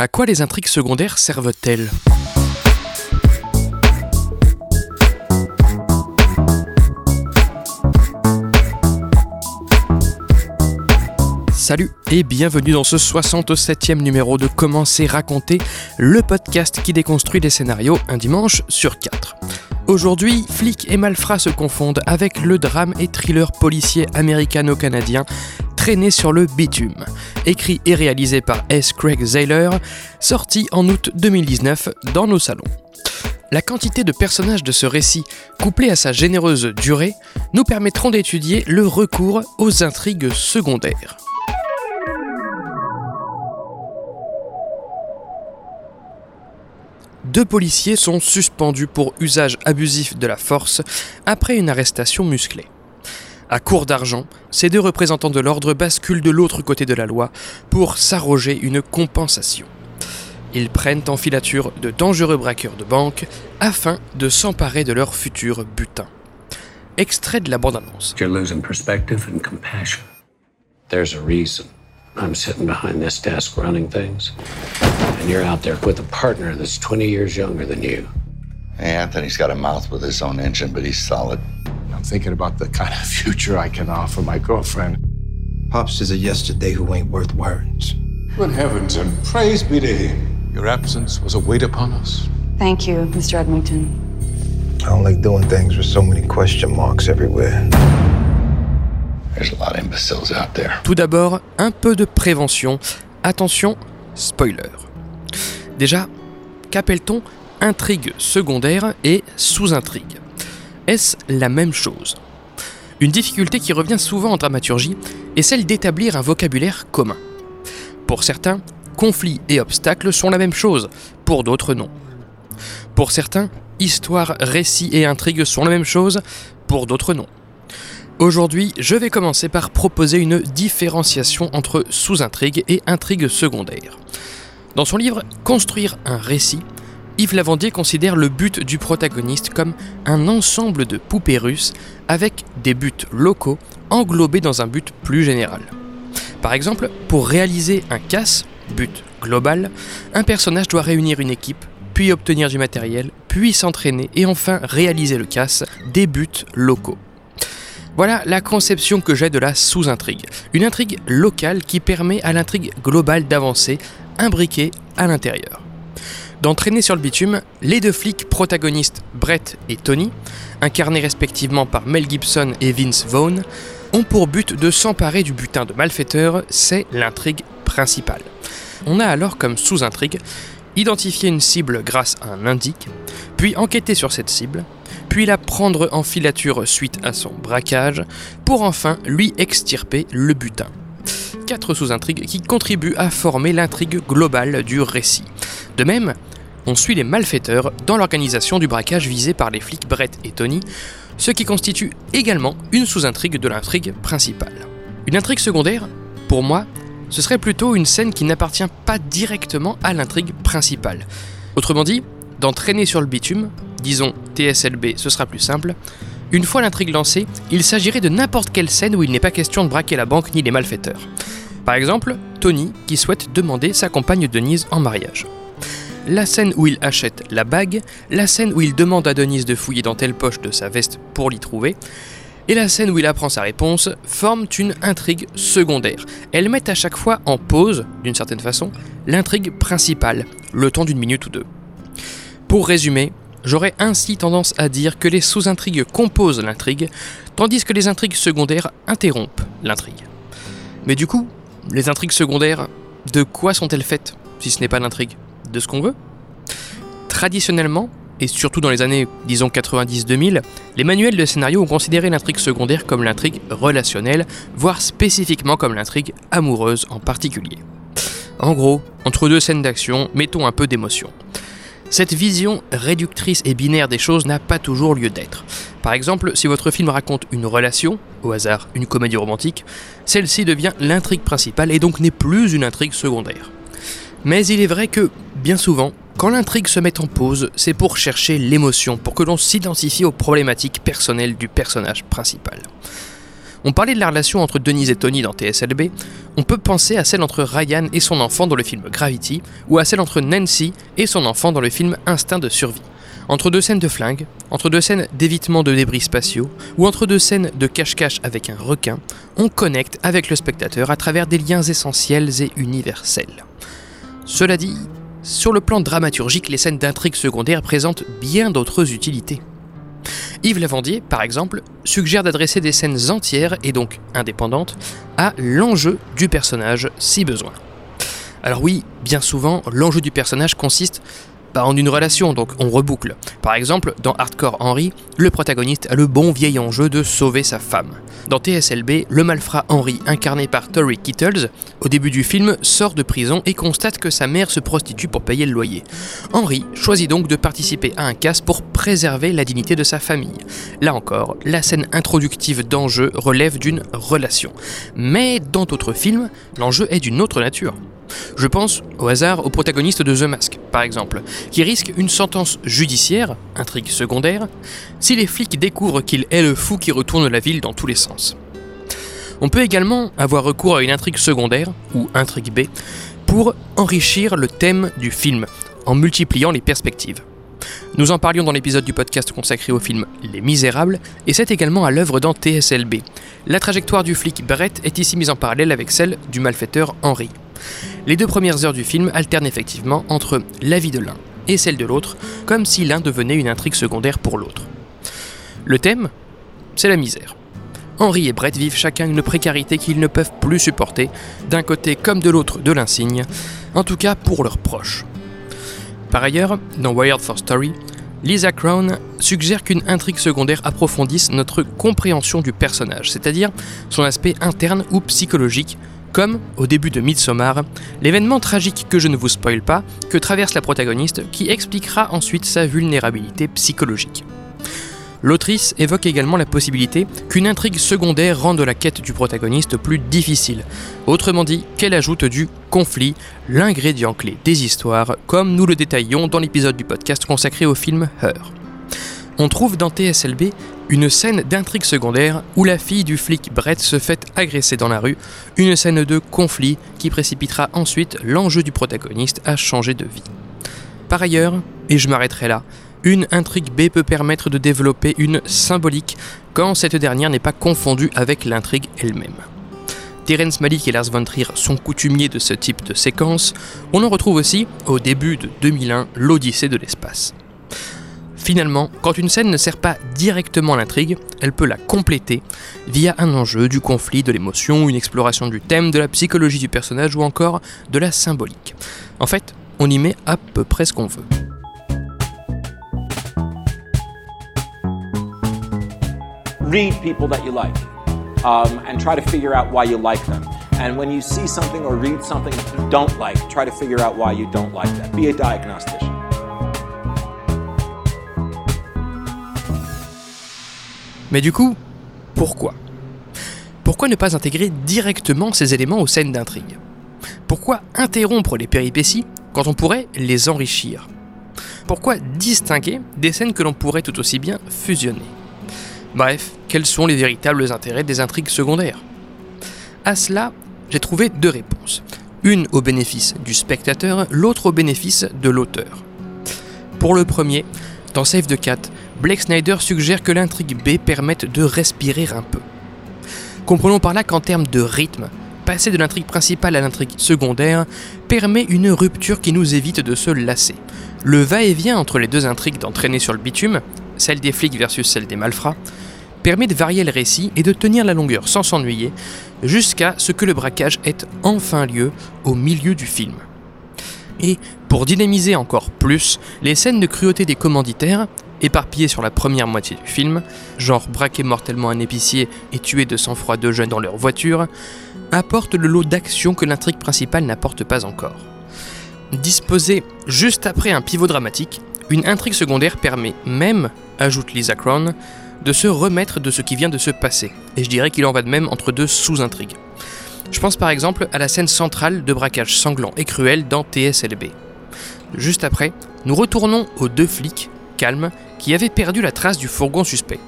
À quoi les intrigues secondaires servent-elles? Salut et bienvenue dans ce 67e numéro de Comment c'est le podcast qui déconstruit les scénarios un dimanche sur quatre. Aujourd'hui, flics et malfrats se confondent avec le drame et thriller policier américano-canadien Traîné sur le bitume, écrit et réalisé par S. Craig Zahler, sorti en août 2019 dans nos salons. La quantité de personnages de ce récit, couplée à sa généreuse durée, nous permettront d'étudier le recours aux intrigues secondaires. deux policiers sont suspendus pour usage abusif de la force après une arrestation musclée. À court d'argent, ces deux représentants de l'ordre basculent de l'autre côté de la loi pour s'arroger une compensation. Ils prennent en filature de dangereux braqueurs de banque afin de s'emparer de leur futur butin. Extrait de la bande-annonce. There's a reason I'm sitting behind this desk running things. And you're out there with a partner that's 20 years younger than you. Hey, Anthony's got a mouth with his own engine, but he's solid. I'm thinking about the kind of future I can offer my girlfriend. Pops is a yesterday who ain't worth words. Good heavens and praise be to him. Your absence was a weight upon us. Thank you, Mr. Edmonton. I don't like doing things with so many question marks everywhere. There's a lot of imbeciles out there. Tout d'abord, un peu de prévention. Attention, spoiler. Déjà, qu'appelle-t-on intrigue secondaire et sous-intrigue? Est-ce la même chose? Une difficulté qui revient souvent en dramaturgie est celle d'établir un vocabulaire commun. Pour certains, conflits et obstacles sont la même chose, pour d'autres non. Pour certains, histoire, récit et intrigue sont la même chose, pour d'autres non. Aujourd'hui, je vais commencer par proposer une différenciation entre sous-intrigue et intrigue secondaire. Dans son livre Construire un récit, Yves Lavandier considère le but du protagoniste comme un ensemble de poupées russes avec des buts locaux englobés dans un but plus général. Par exemple, pour réaliser un casse, but global, un personnage doit réunir une équipe, puis obtenir du matériel, puis s'entraîner et enfin réaliser le casse, des buts locaux. Voilà la conception que j'ai de la sous-intrigue. Une intrigue locale qui permet à l'intrigue globale d'avancer, imbriquée à l'intérieur. D'entraîner sur le bitume, les deux flics protagonistes Brett et Tony, incarnés respectivement par Mel Gibson et Vince Vaughn, ont pour but de s'emparer du butin de malfaiteurs, c'est l'intrigue principale. On a alors comme sous-intrigue identifier une cible grâce à un indique, puis enquêter sur cette cible, puis la prendre en filature suite à son braquage, pour enfin lui extirper le butin. Quatre sous-intrigues qui contribuent à former l'intrigue globale du récit. De même, on suit les malfaiteurs dans l'organisation du braquage visé par les flics Brett et Tony, ce qui constitue également une sous-intrigue de l'intrigue principale. Une intrigue secondaire, pour moi, ce serait plutôt une scène qui n'appartient pas directement à l'intrigue principale. Autrement dit, d'entraîner sur le bitume, disons TSLB, ce sera plus simple, une fois l'intrigue lancée, il s'agirait de n'importe quelle scène où il n'est pas question de braquer la banque ni les malfaiteurs. Par exemple, Tony qui souhaite demander sa compagne Denise en mariage. La scène où il achète la bague, la scène où il demande à Denise de fouiller dans telle poche de sa veste pour l'y trouver, et la scène où il apprend sa réponse forment une intrigue secondaire. Elles mettent à chaque fois en pause, d'une certaine façon, l'intrigue principale, le temps d'une minute ou deux. Pour résumer, j'aurais ainsi tendance à dire que les sous-intrigues composent l'intrigue, tandis que les intrigues secondaires interrompent l'intrigue. Mais du coup, les intrigues secondaires, de quoi sont-elles faites, si ce n'est pas l'intrigue? De ce qu'on veut Traditionnellement, et surtout dans les années, disons 90-2000, les manuels de scénario ont considéré l'intrigue secondaire comme l'intrigue relationnelle, voire spécifiquement comme l'intrigue amoureuse en particulier. En gros, entre deux scènes d'action, mettons un peu d'émotion. Cette vision réductrice et binaire des choses n'a pas toujours lieu d'être. Par exemple, si votre film raconte une relation, au hasard une comédie romantique, celle-ci devient l'intrigue principale et donc n'est plus une intrigue secondaire. Mais il est vrai que, bien souvent, quand l'intrigue se met en pause, c'est pour chercher l'émotion, pour que l'on s'identifie aux problématiques personnelles du personnage principal. On parlait de la relation entre Denise et Tony dans TSLB, on peut penser à celle entre Ryan et son enfant dans le film Gravity, ou à celle entre Nancy et son enfant dans le film Instinct de survie. Entre deux scènes de flingue, entre deux scènes d'évitement de débris spatiaux, ou entre deux scènes de cache-cache avec un requin, on connecte avec le spectateur à travers des liens essentiels et universels. Cela dit, sur le plan dramaturgique, les scènes d'intrigue secondaire présentent bien d'autres utilités. Yves Lavandier, par exemple, suggère d'adresser des scènes entières et donc indépendantes à l'enjeu du personnage si besoin. Alors oui, bien souvent, l'enjeu du personnage consiste pas en une relation, donc on reboucle. Par exemple, dans Hardcore Henry, le protagoniste a le bon vieil enjeu de sauver sa femme. Dans TSLB, le malfrat Henry, incarné par Tori Kittles, au début du film, sort de prison et constate que sa mère se prostitue pour payer le loyer. Henry choisit donc de participer à un casse pour préserver la dignité de sa famille. Là encore, la scène introductive d'enjeu relève d'une relation. Mais dans d'autres films, l'enjeu est d'une autre nature. Je pense au hasard au protagoniste de The Mask, par exemple, qui risque une sentence judiciaire, intrigue secondaire, si les flics découvrent qu'il est le fou qui retourne la ville dans tous les sens. On peut également avoir recours à une intrigue secondaire, ou intrigue B, pour enrichir le thème du film, en multipliant les perspectives. Nous en parlions dans l'épisode du podcast consacré au film Les Misérables, et c'est également à l'œuvre dans TSLB. La trajectoire du flic Brett est ici mise en parallèle avec celle du malfaiteur Henry. Les deux premières heures du film alternent effectivement entre la vie de l'un et celle de l'autre, comme si l'un devenait une intrigue secondaire pour l'autre. Le thème, c'est la misère. Henri et Brett vivent chacun une précarité qu'ils ne peuvent plus supporter, d'un côté comme de l'autre de l'insigne, en tout cas pour leurs proches. Par ailleurs, dans Wired for Story, Lisa Crown suggère qu'une intrigue secondaire approfondisse notre compréhension du personnage, c'est-à-dire son aspect interne ou psychologique, comme, au début de Midsommar, l'événement tragique que je ne vous spoile pas, que traverse la protagoniste, qui expliquera ensuite sa vulnérabilité psychologique. L'autrice évoque également la possibilité qu'une intrigue secondaire rende la quête du protagoniste plus difficile, autrement dit qu'elle ajoute du conflit, l'ingrédient clé des histoires, comme nous le détaillions dans l'épisode du podcast consacré au film Her. On trouve dans TSLB une scène d'intrigue secondaire où la fille du flic Brett se fait agresser dans la rue, une scène de conflit qui précipitera ensuite l'enjeu du protagoniste à changer de vie. Par ailleurs, et je m'arrêterai là, une intrigue B peut permettre de développer une symbolique quand cette dernière n'est pas confondue avec l'intrigue elle-même. Terence Malik et Lars von Trier sont coutumiers de ce type de séquence, on en retrouve aussi, au début de 2001, l'Odyssée de l'espace. Finalement, quand une scène ne sert pas directement l'intrigue, elle peut la compléter via un enjeu, du conflit, de l'émotion, une exploration du thème, de la psychologie du personnage ou encore de la symbolique. En fait, on y met à peu près ce qu'on veut. Read people that you like um, and try to figure out why you like them. And when you see something or read something you don't like, try to figure out why you don't like that. Be a diagnostician. Mais du coup, pourquoi? Pourquoi ne pas intégrer directement ces éléments aux scènes d'intrigue? Pourquoi interrompre les péripéties quand on pourrait les enrichir? Pourquoi distinguer des scènes que l'on pourrait tout aussi bien fusionner? Bref, quels sont les véritables intérêts des intrigues secondaires? À cela, j'ai trouvé deux réponses. Une au bénéfice du spectateur, l'autre au bénéfice de l'auteur. Pour le premier, dans Save the Cat, Blake Snyder suggère que l'intrigue B permette de respirer un peu. Comprenons par là qu'en termes de rythme, passer de l'intrigue principale à l'intrigue secondaire permet une rupture qui nous évite de se lasser. Le va-et-vient entre les deux intrigues d'entraîner sur le bitume, celle des flics versus celle des malfrats, permet de varier le récit et de tenir la longueur sans s'ennuyer, jusqu'à ce que le braquage ait enfin lieu au milieu du film. Et pour dynamiser encore plus, les scènes de cruauté des commanditaires éparpillés sur la première moitié du film, genre braquer mortellement un épicier et tuer de sang-froid deux jeunes dans leur voiture, apportent le lot d'action que l'intrigue principale n'apporte pas encore. Disposée juste après un pivot dramatique, une intrigue secondaire permet même, ajoute Lisa Crown, de se remettre de ce qui vient de se passer, et je dirais qu'il en va de même entre deux sous-intrigues. Je pense par exemple à la scène centrale de braquage sanglant et cruel dans TSLB. Juste après, nous retournons aux deux flics, calmes, qui avaient perdu la trace du fourgon suspect.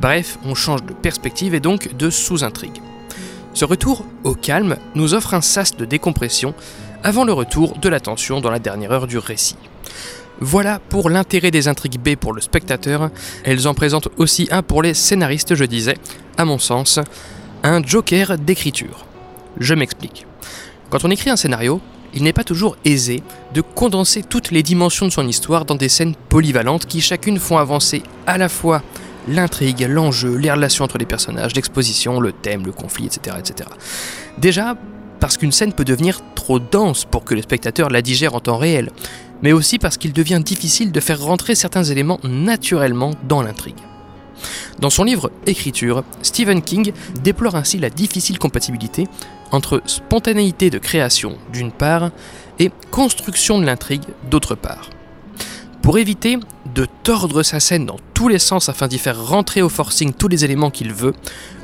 Bref, on change de perspective et donc de sous-intrigue. Ce retour au calme nous offre un sas de décompression avant le retour de la tension dans la dernière heure du récit. Voilà pour l'intérêt des intrigues B pour le spectateur. Elles en présentent aussi un pour les scénaristes, je disais, à mon sens, un joker d'écriture. Je m'explique. Quand on écrit un scénario, il n'est pas toujours aisé de condenser toutes les dimensions de son histoire dans des scènes polyvalentes qui chacune font avancer à la fois l'intrigue, l'enjeu, les relations entre les personnages, l'exposition, le thème, le conflit, etc. etc. Déjà, parce qu'une scène peut devenir trop dense pour que le spectateur la digère en temps réel, mais aussi parce qu'il devient difficile de faire rentrer certains éléments naturellement dans l'intrigue. Dans son livre Écriture, Stephen King déplore ainsi la difficile compatibilité entre spontanéité de création d'une part et construction de l'intrigue d'autre part. Pour éviter de tordre sa scène dans tous les sens afin d'y faire rentrer au forcing tous les éléments qu'il veut,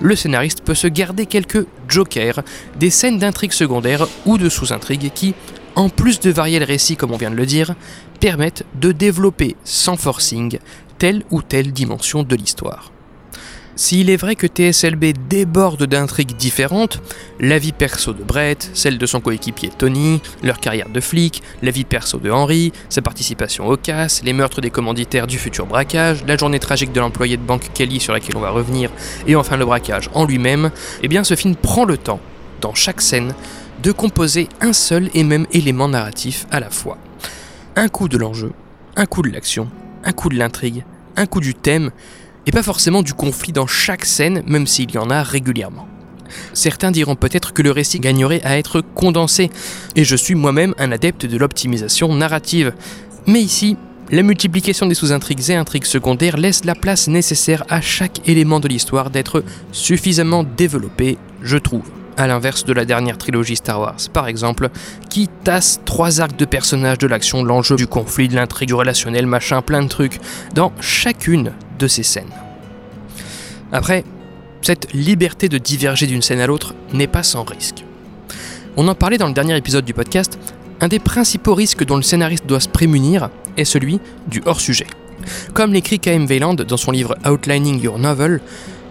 le scénariste peut se garder quelques jokers, des scènes d'intrigue secondaire ou de sous-intrigue qui, en plus de varier le récit comme on vient de le dire, permettent de développer sans forcing telle ou telle dimension de l'histoire. S'il est vrai que TSLB déborde d'intrigues différentes, la vie perso de Brett, celle de son coéquipier Tony, leur carrière de flic, la vie perso de Henry, sa participation au casse, les meurtres des commanditaires du futur braquage, la journée tragique de l'employé de banque Kelly sur laquelle on va revenir, et enfin le braquage en lui-même, eh bien ce film prend le temps, dans chaque scène, de composer un seul et même élément narratif à la fois. Un coup de l'enjeu, un coup de l'action, un coup de l'intrigue, un coup du thème, et pas forcément du conflit dans chaque scène, même s'il y en a régulièrement. Certains diront peut-être que le récit gagnerait à être condensé, et je suis moi-même un adepte de l'optimisation narrative. Mais ici, la multiplication des sous-intrigues et intrigues secondaires laisse la place nécessaire à chaque élément de l'histoire d'être suffisamment développé, je trouve. À l'inverse de la dernière trilogie Star Wars, par exemple, qui tasse trois arcs de personnages, de l'action, de l'enjeu, du conflit, de l'intrigue, du relationnel, machin, plein de trucs, dans chacune de ces scènes. Après, cette liberté de diverger d'une scène à l'autre n'est pas sans risque. On en parlait dans le dernier épisode du podcast, un des principaux risques dont le scénariste doit se prémunir est celui du hors-sujet. Comme l'écrit K.M. Weiland dans son livre Outlining Your Novel,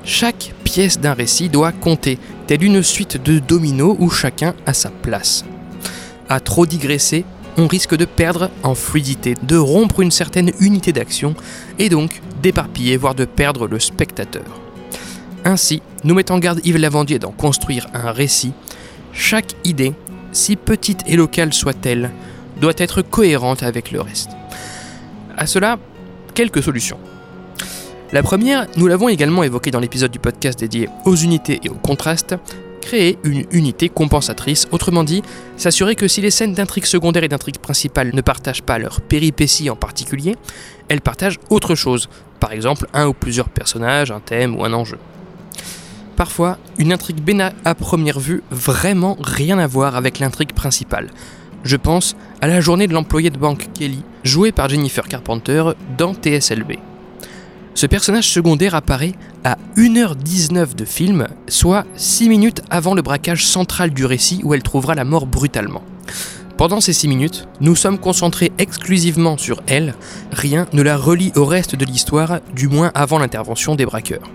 chaque pièce d'un récit doit compter, telle une suite de dominos où chacun a sa place. À trop digresser, on risque de perdre en fluidité, de rompre une certaine unité d'action et donc d'éparpiller, voire de perdre le spectateur. Ainsi, nous met en garde Yves Lavandier d'en construire un récit. Chaque idée, si petite et locale soit-elle, doit être cohérente avec le reste. À cela, quelques solutions. La première, nous l'avons également évoqué dans l'épisode du podcast dédié aux unités et aux contrastes, créer une unité compensatrice, autrement dit, s'assurer que si les scènes d'intrigue secondaire et d'intrigue principale ne partagent pas leur péripéties en particulier, elles partagent autre chose, par exemple un ou plusieurs personnages, un thème ou un enjeu. Parfois, une intrigue B n'a à première vue vraiment rien à voir avec l'intrigue principale. Je pense à la journée de l'employé de banque Kelly, jouée par Jennifer Carpenter dans TSLB. Ce personnage secondaire apparaît à 1h19 de film, soit 6 minutes avant le braquage central du récit où elle trouvera la mort brutalement. Pendant ces 6 minutes, nous sommes concentrés exclusivement sur elle, rien ne la relie au reste de l'histoire, du moins avant l'intervention des braqueurs.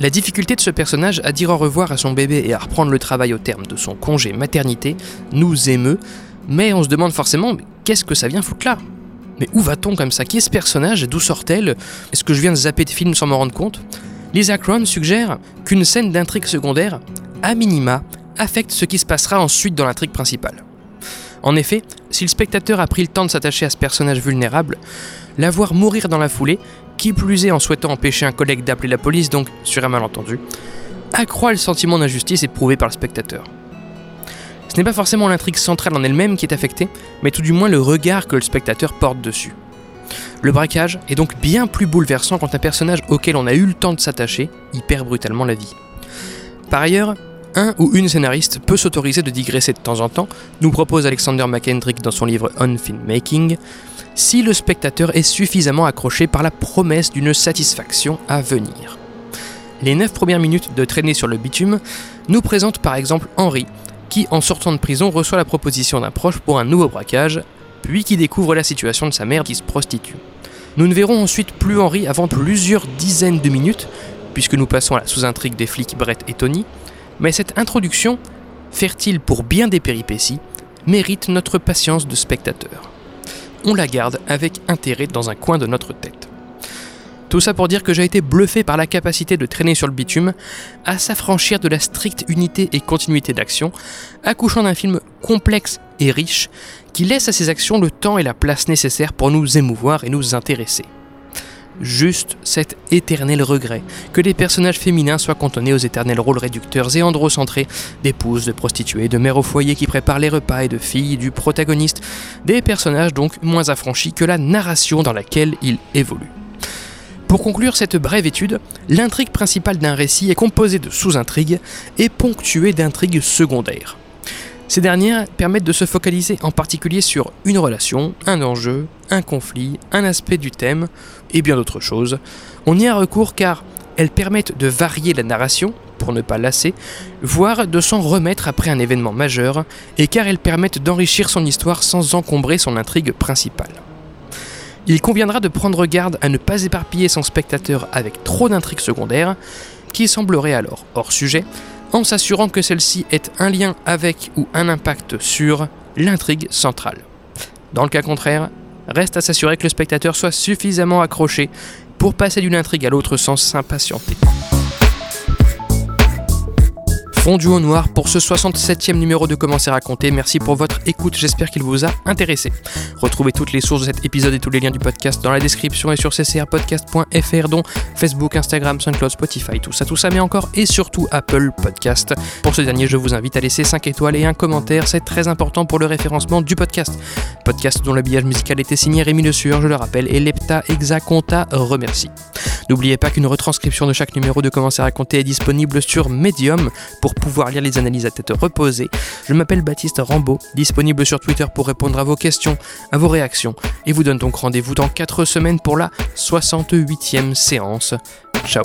La difficulté de ce personnage à dire au revoir à son bébé et à reprendre le travail au terme de son congé maternité nous émeut, mais on se demande forcément qu'est-ce que ça vient foutre là? Mais où va-t-on comme ça? Qui est ce personnage? D'où sort-elle? Est-ce que je viens de zapper de film sans me rendre compte? Lisa Cron suggère qu'une scène d'intrigue secondaire, à minima, affecte ce qui se passera ensuite dans l'intrigue principale. En effet, si le spectateur a pris le temps de s'attacher à ce personnage vulnérable, la voir mourir dans la foulée, qui plus est en souhaitant empêcher un collègue d'appeler la police, donc sur un malentendu, accroît le sentiment d'injustice éprouvé par le spectateur. Ce n'est pas forcément l'intrigue centrale en elle-même qui est affectée, mais tout du moins le regard que le spectateur porte dessus. Le braquage est donc bien plus bouleversant quand un personnage auquel on a eu le temps de s'attacher y perd brutalement la vie. Par ailleurs, un ou une scénariste peut s'autoriser de digresser de temps en temps, nous propose Alexander McKendrick dans son livre On Filmmaking, si le spectateur est suffisamment accroché par la promesse d'une satisfaction à venir. Les 9 premières minutes de traîner sur le bitume nous présentent par exemple Henry, qui en sortant de prison reçoit la proposition d'un proche pour un nouveau braquage, puis qui découvre la situation de sa mère qui se prostitue. Nous ne verrons ensuite plus Henry avant plusieurs dizaines de minutes, puisque nous passons à la sous-intrigue des flics Brett et Tony, mais cette introduction, fertile pour bien des péripéties, mérite notre patience de spectateur. On la garde avec intérêt dans un coin de notre tête. Tout ça pour dire que j'ai été bluffé par la capacité de traîner sur le bitume, à s'affranchir de la stricte unité et continuité d'action, accouchant d'un film complexe et riche qui laisse à ses actions le temps et la place nécessaires pour nous émouvoir et nous intéresser. Juste cet éternel regret que les personnages féminins soient cantonnés aux éternels rôles réducteurs et androcentrés d'épouses, de prostituées, de mères au foyer qui préparent les repas et de filles du protagoniste, des personnages donc moins affranchis que la narration dans laquelle ils évoluent. Pour conclure cette brève étude, l'intrigue principale d'un récit est composée de sous-intrigues et ponctuée d'intrigues secondaires. Ces dernières permettent de se focaliser en particulier sur une relation, un enjeu, un conflit, un aspect du thème et bien d'autres choses. On y a recours car elles permettent de varier la narration, pour ne pas lasser, voire de s'en remettre après un événement majeur, et car elles permettent d'enrichir son histoire sans encombrer son intrigue principale. Il conviendra de prendre garde à ne pas éparpiller son spectateur avec trop d'intrigues secondaires, qui sembleraient alors hors sujet, en s'assurant que celle-ci ait un lien avec ou un impact sur l'intrigue centrale. Dans le cas contraire, reste à s'assurer que le spectateur soit suffisamment accroché pour passer d'une intrigue à l'autre sans s'impatienter fondu au noir pour ce 67e numéro de Commencer à raconter. Merci pour votre écoute, j'espère qu'il vous a intéressé. Retrouvez toutes les sources de cet épisode et tous les liens du podcast dans la description et sur ccrpodcast.fr dont Facebook, Instagram, SoundCloud, Spotify, tout ça, tout ça, mais encore et surtout Apple Podcast. Pour ce dernier, je vous invite à laisser 5 étoiles et un commentaire, c'est très important pour le référencement du podcast. Podcast dont l'habillage musical était signé Rémi Le Sueur, je le rappelle, et Lepta Exaconta remercie. N'oubliez pas qu'une retranscription de chaque numéro de Commencer à raconter est disponible sur Medium pour pouvoir lire les analyses à tête reposée. Je m'appelle Baptiste Rambaud, disponible sur Twitter pour répondre à vos questions, à vos réactions, et vous donne donc rendez-vous dans 4 semaines pour la 68e séance. Ciao